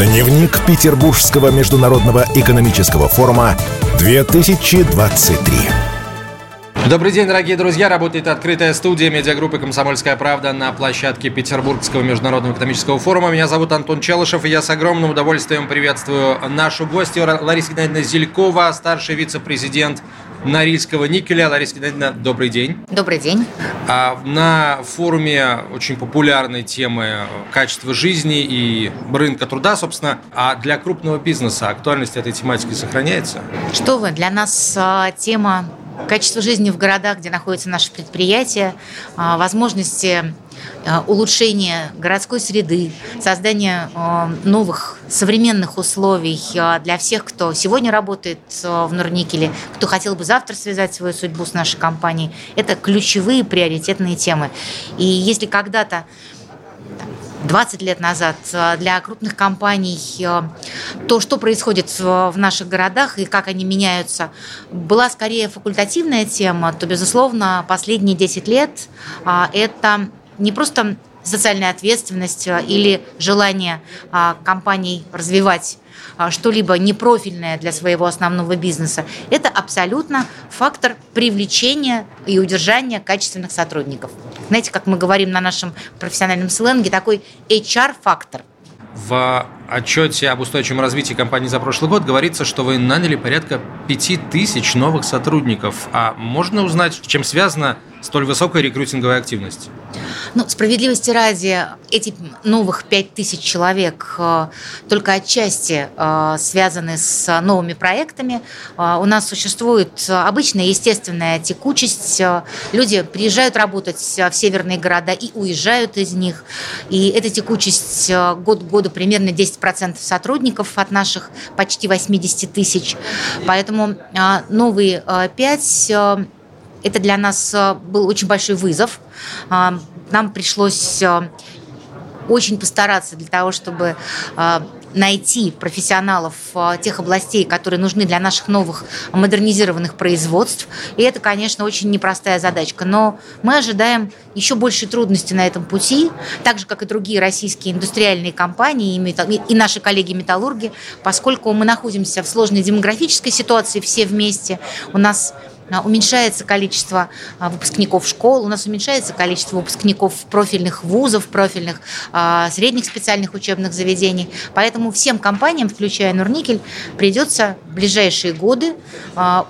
Дневник Петербургского международного экономического форума 2023. Добрый день, дорогие друзья. Работает открытая студия медиагруппы «Комсомольская правда» на площадке Петербургского международного экономического форума. Меня зовут Антон Челышев, и я с огромным удовольствием приветствую нашу гостью Ларису Геннадьевну Зелькова, старший вице-президент Норильского никеля. Лариса Геннадьевна, добрый день. Добрый день. А, на форуме очень популярной темы качества жизни и рынка труда, собственно. А для крупного бизнеса актуальность этой тематики сохраняется? Что вы, для нас а, тема качества жизни в городах, где находятся наши предприятия, а, возможности а, улучшения городской среды, создания а, новых современных условий для всех, кто сегодня работает в Норникеле, кто хотел бы завтра связать свою судьбу с нашей компанией. Это ключевые приоритетные темы. И если когда-то 20 лет назад э, для крупных компаний э, то, что происходит в наших городах и как они меняются, была скорее факультативная тема, то, безусловно, последние 10 лет э, это не просто социальная ответственность или желание компаний развивать а, что-либо непрофильное для своего основного бизнеса, это абсолютно фактор привлечения и удержания качественных сотрудников. Знаете, как мы говорим на нашем профессиональном сленге, такой HR-фактор. В отчете об устойчивом развитии компании за прошлый год говорится, что вы наняли порядка 5000 новых сотрудников. А можно узнать, чем связана столь высокая рекрутинговая активность? Ну, справедливости ради, эти новых 5000 человек э, только отчасти э, связаны с новыми проектами. Э, у нас существует обычная естественная текучесть. Люди приезжают работать в северные города и уезжают из них. И эта текучесть год к году примерно 10% сотрудников от наших почти 80 тысяч. Поэтому новые 5 это для нас был очень большой вызов нам пришлось э, очень постараться для того, чтобы э, найти профессионалов э, тех областей, которые нужны для наших новых модернизированных производств. И это, конечно, очень непростая задачка. Но мы ожидаем еще большей трудности на этом пути, так же, как и другие российские индустриальные компании и наши коллеги-металлурги, поскольку мы находимся в сложной демографической ситуации все вместе. У нас а, уменьшается количество а, выпускников школ, у нас уменьшается количество выпускников профильных вузов, профильных а, средних специальных учебных заведений. Поэтому всем компаниям, включая Нурникель, придется в ближайшие годы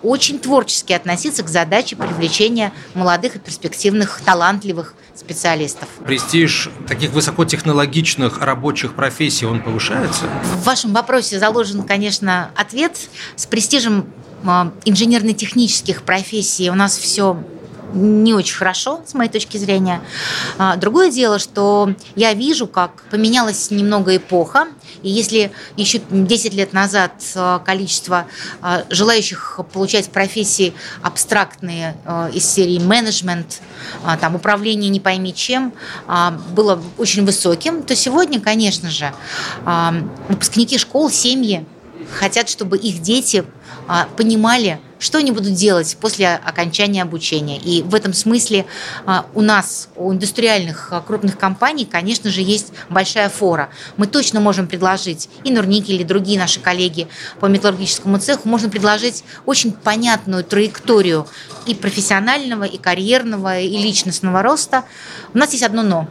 очень творчески относиться к задаче привлечения молодых и перспективных, талантливых специалистов. Престиж таких высокотехнологичных рабочих профессий, он повышается? В вашем вопросе заложен, конечно, ответ. С престижем а, инженерно-технических профессий у нас все не очень хорошо, с моей точки зрения. А, другое дело, что я вижу, как поменялась немного эпоха. И если еще 10 лет назад а, количество желающих получать профессии абстрактные из серии менеджмент, там, управление не пойми чем, было очень высоким, то сегодня, конечно же, выпускники школ, семьи хотят, чтобы их дети а, понимали, что они будут делать после окончания обучения. И в этом смысле а, у нас, у индустриальных а, крупных компаний, конечно же, есть большая фора. Мы точно можем предложить, и Нурники, или другие наши коллеги по металлургическому цеху, можно предложить очень понятную траекторию и профессионального, и карьерного, и личностного роста. У нас есть одно «но».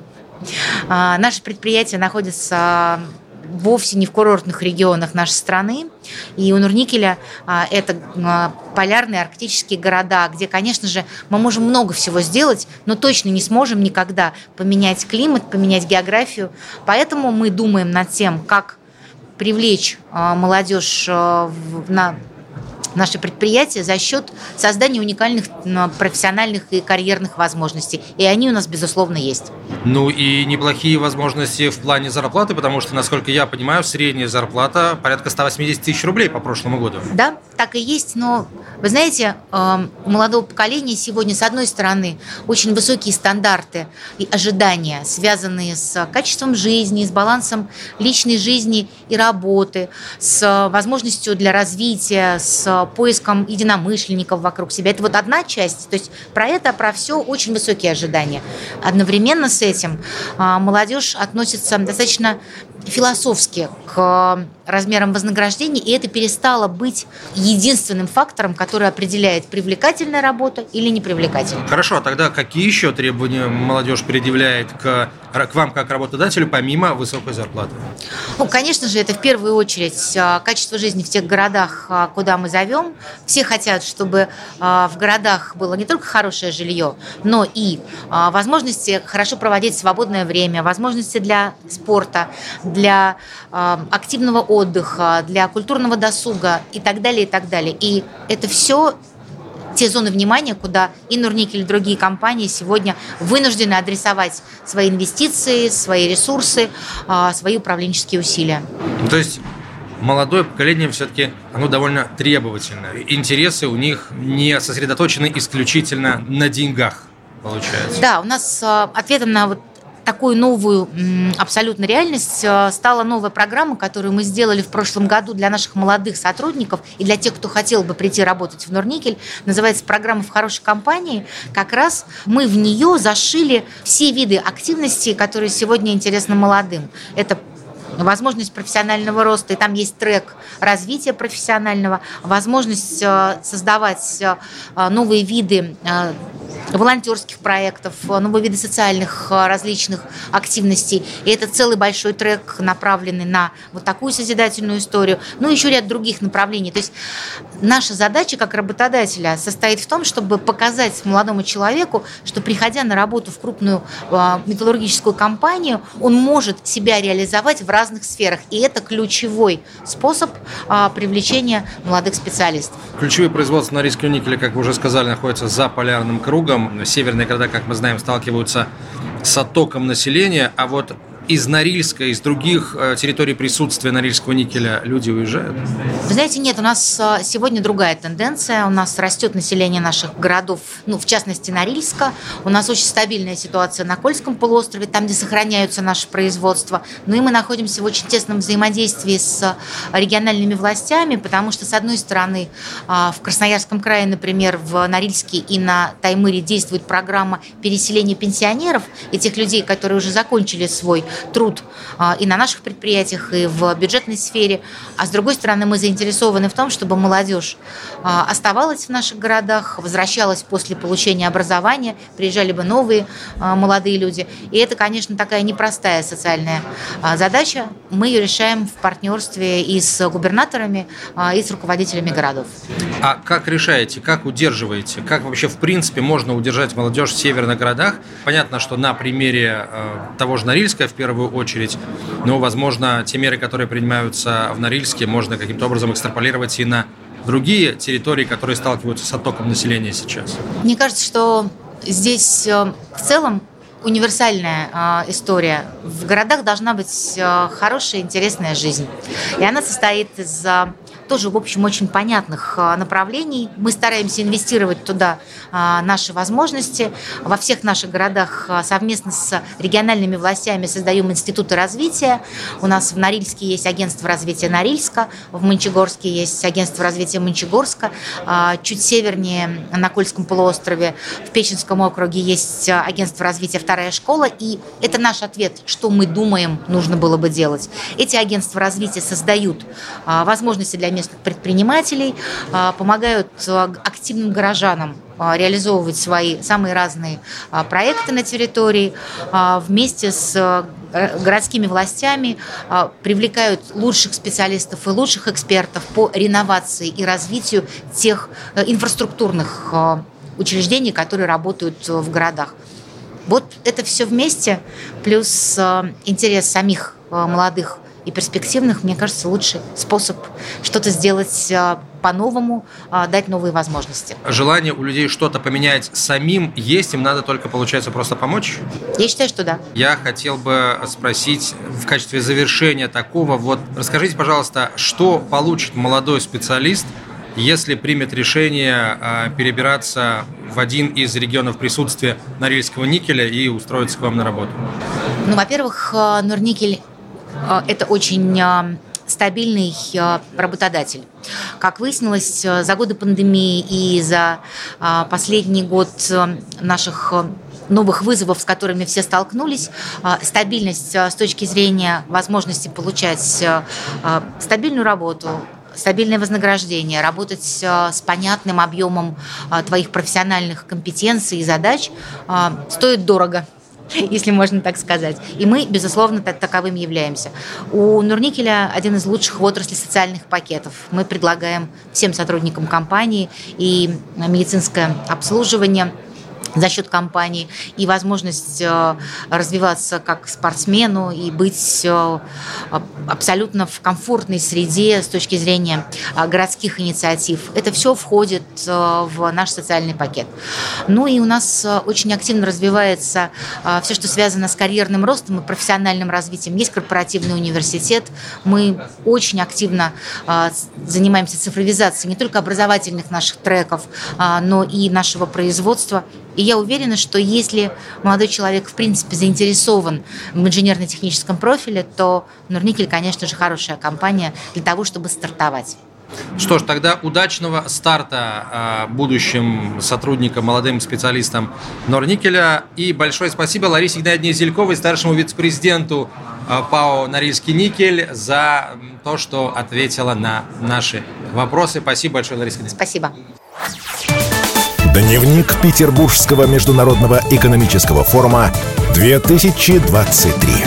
Наше предприятие находится вовсе не в курортных регионах нашей страны. И у Нурникеля а, это а, полярные арктические города, где, конечно же, мы можем много всего сделать, но точно не сможем никогда поменять климат, поменять географию. Поэтому мы думаем над тем, как привлечь а, молодежь на наше предприятие за счет создания уникальных профессиональных и карьерных возможностей. И они у нас, безусловно, есть. Ну и неплохие возможности в плане зарплаты, потому что, насколько я понимаю, средняя зарплата порядка 180 тысяч рублей по прошлому году. Да, так и есть, но вы знаете, эм, у молодого поколения сегодня, с одной стороны, очень высокие стандарты и ожидания, связанные с качеством жизни, с балансом личной жизни и работы, с возможностью для развития, с поиском единомышленников вокруг себя. Это вот одна часть. То есть про это, про все очень высокие ожидания. Одновременно с этим а, молодежь относится достаточно философски к размерам вознаграждения, и это перестало быть единственным фактором, который определяет, привлекательная работа или непривлекательная. Хорошо, а тогда какие еще требования молодежь предъявляет к, к вам как работодателю, помимо высокой зарплаты? Ну, конечно же, это в первую очередь а, качество жизни в тех городах, а, куда мы зовем. Все хотят, чтобы в городах было не только хорошее жилье, но и возможности хорошо проводить свободное время, возможности для спорта, для активного отдыха, для культурного досуга и так далее, и так далее. И это все те зоны внимания, куда и Нурникель, и другие компании сегодня вынуждены адресовать свои инвестиции, свои ресурсы, а, свои управленческие усилия. То есть молодое поколение все-таки оно довольно требовательное. Интересы у них не сосредоточены исключительно на деньгах получается. Да, у нас а, ответом на вот такую новую абсолютно реальность э, стала новая программа, которую мы сделали в прошлом году для наших молодых сотрудников и для тех, кто хотел бы прийти работать в Норникель. Называется программа «В хорошей компании». Как раз мы в нее зашили все виды активностей, которые сегодня интересны молодым. Это возможность профессионального роста, и там есть трек развития профессионального, возможность э, создавать э, новые виды волонтерских проектов, новые виды социальных э, различных активностей. И это целый большой трек, направленный на вот такую созидательную историю. Ну, еще ряд других направлений. То есть наша задача как работодателя состоит в том, чтобы показать молодому человеку, что приходя на работу в крупную э, металлургическую компанию, он может себя реализовать в разных сферах. И это ключевой способ э, привлечения молодых специалистов. Ключевые производства на риске никеля, как вы уже сказали, находятся за полярным кругом. Северные города, как мы знаем, сталкиваются с оттоком населения, а вот из Норильска, из других э, территорий присутствия норильского никеля люди уезжают? Вы знаете, нет, у нас э, сегодня другая тенденция. У нас растет население наших городов, ну, в частности, Норильска. У нас очень стабильная ситуация на Кольском полуострове, там, где сохраняются наши производства. Ну и мы находимся в очень тесном взаимодействии с региональными властями, потому что, с одной стороны, э, в Красноярском крае, например, в Норильске и на Таймыре действует программа переселения пенсионеров, этих людей, которые уже закончили свой труд а, и на наших предприятиях, и в бюджетной сфере. А с другой стороны, мы заинтересованы в том, чтобы молодежь а, оставалась в наших городах, возвращалась после получения образования, приезжали бы новые а, молодые люди. И это, конечно, такая непростая социальная задача. Мы ее решаем в партнерстве и с губернаторами, и с руководителями городов. А как решаете, как удерживаете, как вообще в принципе можно удержать молодежь в северных городах? Понятно, что на примере того же Норильска в первую очередь. Но, возможно, те меры, которые принимаются в Норильске, можно каким-то образом экстраполировать и на другие территории, которые сталкиваются с оттоком населения сейчас. Мне кажется, что здесь э, в целом универсальная э, история. В городах должна быть э, хорошая, интересная жизнь. И она состоит из тоже, в общем, очень понятных а, направлений. Мы стараемся инвестировать туда а, наши возможности. Во всех наших городах а, совместно с региональными властями создаем институты развития. У нас в Норильске есть агентство развития Норильска, в Мончегорске есть агентство развития Мончегорска, чуть севернее на Кольском полуострове в Печенском округе есть агентство развития «Вторая школа», и это наш ответ, что мы думаем нужно было бы делать. Эти агентства развития создают возможности для местных предпринимателей, а, помогают а, активным горожанам а, реализовывать свои самые разные проекты на территории вместе с городскими властями привлекают лучших специалистов и лучших экспертов по реновации и развитию тех э, инфраструктурных учреждений, которые работают в городах. Вот это все вместе, плюс интерес самих молодых и перспективных, мне кажется, лучший способ что-то сделать а, по-новому, а, дать новые возможности. Желание у людей что-то поменять самим есть, им надо только, получается, просто помочь? Я считаю, что да. Я хотел бы спросить в качестве завершения такого, вот расскажите, пожалуйста, что получит молодой специалист, если примет решение а, перебираться в один из регионов присутствия Норильского никеля и устроиться к вам на работу? Ну, во-первых, Норникель это очень а, стабильный а, работодатель. Как выяснилось, за годы пандемии и за последний год наших новых вызовов, с которыми все столкнулись. Стабильность с точки зрения возможности получать стабильную работу, стабильное вознаграждение, работать с понятным объемом твоих профессиональных компетенций и задач стоит дорого если можно так сказать. И мы, безусловно, таковым являемся. У Нурникеля один из лучших в отрасли социальных пакетов. Мы предлагаем всем сотрудникам компании и медицинское обслуживание – за счет компании и возможность э, развиваться как спортсмену и быть э, абсолютно в комфортной среде с точки зрения э, городских инициатив. Это все входит в наш социальный пакет. Ну и у нас очень активно развивается все, что связано с карьерным ростом и профессиональным развитием. Есть корпоративный университет. Мы очень активно занимаемся цифровизацией не только образовательных наших треков, но и нашего производства. И я уверена, что если молодой человек, в принципе, заинтересован в инженерно-техническом профиле, то Нурникель, конечно же, хорошая компания для того, чтобы стартовать. Что ж, тогда удачного старта э, будущим сотрудникам, молодым специалистам Норникеля. И большое спасибо Ларисе Геннадьевне Зельковой, старшему вице-президенту э, ПАО «Норильский никель» за то, что ответила на наши вопросы. Спасибо большое, Лариса Геннадьевна. Спасибо. Дневник Петербургского международного экономического форума 2023.